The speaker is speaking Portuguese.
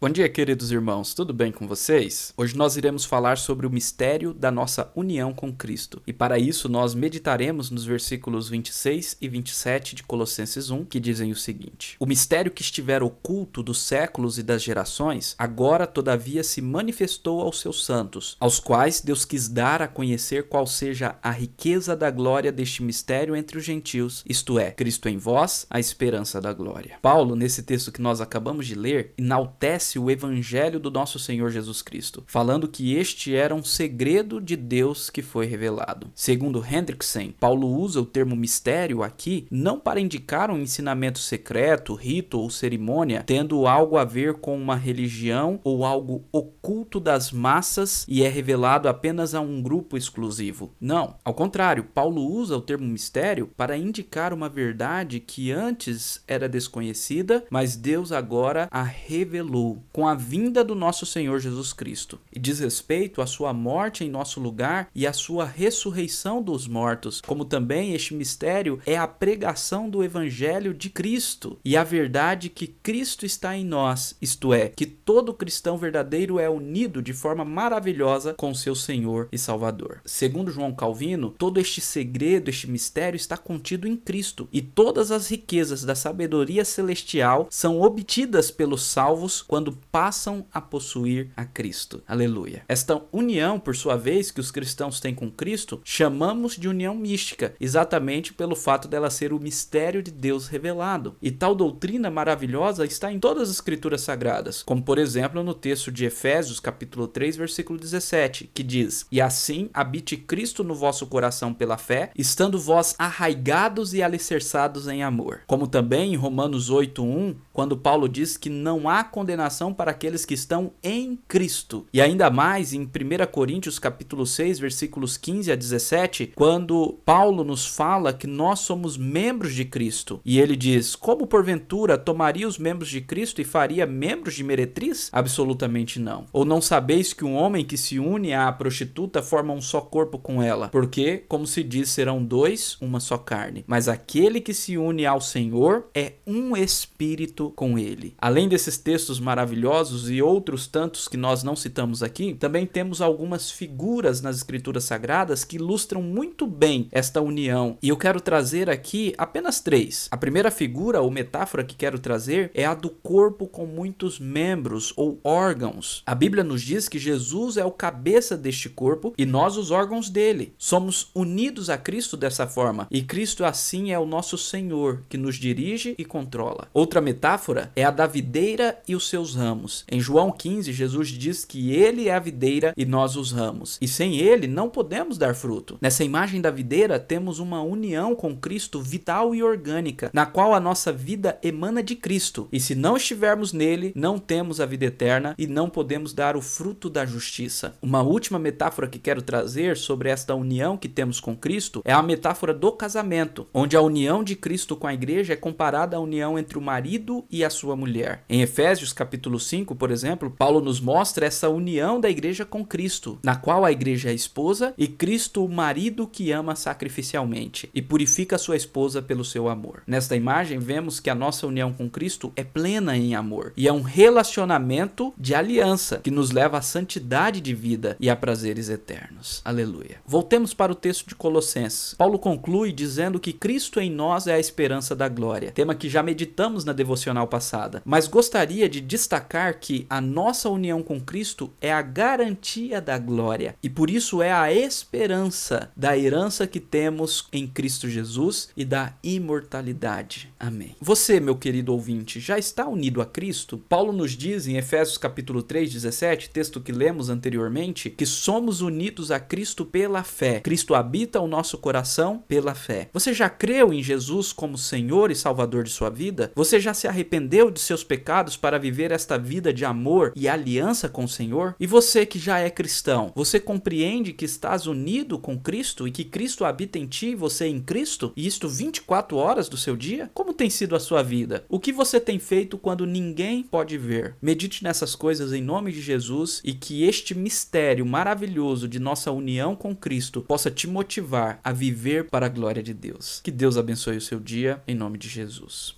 Bom dia, queridos irmãos, tudo bem com vocês? Hoje nós iremos falar sobre o mistério da nossa união com Cristo. E para isso nós meditaremos nos versículos 26 e 27 de Colossenses 1, que dizem o seguinte: O mistério que estiver oculto dos séculos e das gerações, agora todavia se manifestou aos seus santos, aos quais Deus quis dar a conhecer qual seja a riqueza da glória deste mistério entre os gentios, isto é, Cristo em vós, a esperança da glória. Paulo, nesse texto que nós acabamos de ler, enaltece o evangelho do nosso Senhor Jesus Cristo, falando que este era um segredo de Deus que foi revelado. Segundo Hendrickson, Paulo usa o termo mistério aqui não para indicar um ensinamento secreto, rito ou cerimônia, tendo algo a ver com uma religião ou algo oculto das massas e é revelado apenas a um grupo exclusivo. Não, ao contrário, Paulo usa o termo mistério para indicar uma verdade que antes era desconhecida, mas Deus agora a revelou com a vinda do nosso Senhor Jesus Cristo, e diz respeito à sua morte em nosso lugar e à sua ressurreição dos mortos, como também este mistério é a pregação do evangelho de Cristo e a verdade que Cristo está em nós, isto é, que todo cristão verdadeiro é unido de forma maravilhosa com seu Senhor e Salvador. Segundo João Calvino, todo este segredo, este mistério está contido em Cristo, e todas as riquezas da sabedoria celestial são obtidas pelos salvos quando quando passam a possuir a Cristo. Aleluia. Esta união, por sua vez, que os cristãos têm com Cristo, chamamos de união mística, exatamente pelo fato dela ser o mistério de Deus revelado. E tal doutrina maravilhosa está em todas as escrituras sagradas, como por exemplo no texto de Efésios, capítulo 3, versículo 17, que diz: "E assim habite Cristo no vosso coração pela fé, estando vós arraigados e alicerçados em amor." Como também em Romanos 8:1, quando Paulo diz que não há condenação para aqueles que estão em Cristo. E ainda mais em 1 Coríntios capítulo 6, versículos 15 a 17, quando Paulo nos fala que nós somos membros de Cristo. E ele diz: "Como porventura tomaria os membros de Cristo e faria membros de meretriz? Absolutamente não. Ou não sabeis que um homem que se une à prostituta forma um só corpo com ela? Porque, como se diz, serão dois, uma só carne. Mas aquele que se une ao Senhor é um espírito com ele." Além desses textos maravilhosos maravilhosos e outros tantos que nós não citamos aqui, também temos algumas figuras nas escrituras sagradas que ilustram muito bem esta união. E eu quero trazer aqui apenas três. A primeira figura ou metáfora que quero trazer é a do corpo com muitos membros ou órgãos. A Bíblia nos diz que Jesus é o cabeça deste corpo e nós os órgãos dele. Somos unidos a Cristo dessa forma e Cristo assim é o nosso Senhor que nos dirige e controla. Outra metáfora é a da videira e os seus ramos. Em João 15, Jesus diz que ele é a videira e nós os ramos. E sem ele não podemos dar fruto. Nessa imagem da videira temos uma união com Cristo vital e orgânica, na qual a nossa vida emana de Cristo. E se não estivermos nele, não temos a vida eterna e não podemos dar o fruto da justiça. Uma última metáfora que quero trazer sobre esta união que temos com Cristo é a metáfora do casamento, onde a união de Cristo com a igreja é comparada à união entre o marido e a sua mulher. Em Efésios capítulo capítulo 5, por exemplo, Paulo nos mostra essa união da igreja com Cristo, na qual a igreja é a esposa e Cristo o marido que ama sacrificialmente e purifica sua esposa pelo seu amor. Nesta imagem, vemos que a nossa união com Cristo é plena em amor e é um relacionamento de aliança que nos leva à santidade de vida e a prazeres eternos. Aleluia. Voltemos para o texto de Colossenses. Paulo conclui dizendo que Cristo em nós é a esperança da glória, tema que já meditamos na devocional passada, mas gostaria de destacar destacar que a nossa união com Cristo é a garantia da glória e por isso é a esperança da herança que temos em Cristo Jesus e da imortalidade. Amém. Você, meu querido ouvinte, já está unido a Cristo? Paulo nos diz em Efésios capítulo 3, 17, texto que lemos anteriormente, que somos unidos a Cristo pela fé. Cristo habita o nosso coração pela fé. Você já creu em Jesus como Senhor e Salvador de sua vida? Você já se arrependeu de seus pecados para viver esta esta vida de amor e aliança com o Senhor? E você que já é cristão, você compreende que estás unido com Cristo e que Cristo habita em ti e você em Cristo? E isto 24 horas do seu dia? Como tem sido a sua vida? O que você tem feito quando ninguém pode ver? Medite nessas coisas em nome de Jesus e que este mistério maravilhoso de nossa união com Cristo possa te motivar a viver para a glória de Deus. Que Deus abençoe o seu dia em nome de Jesus.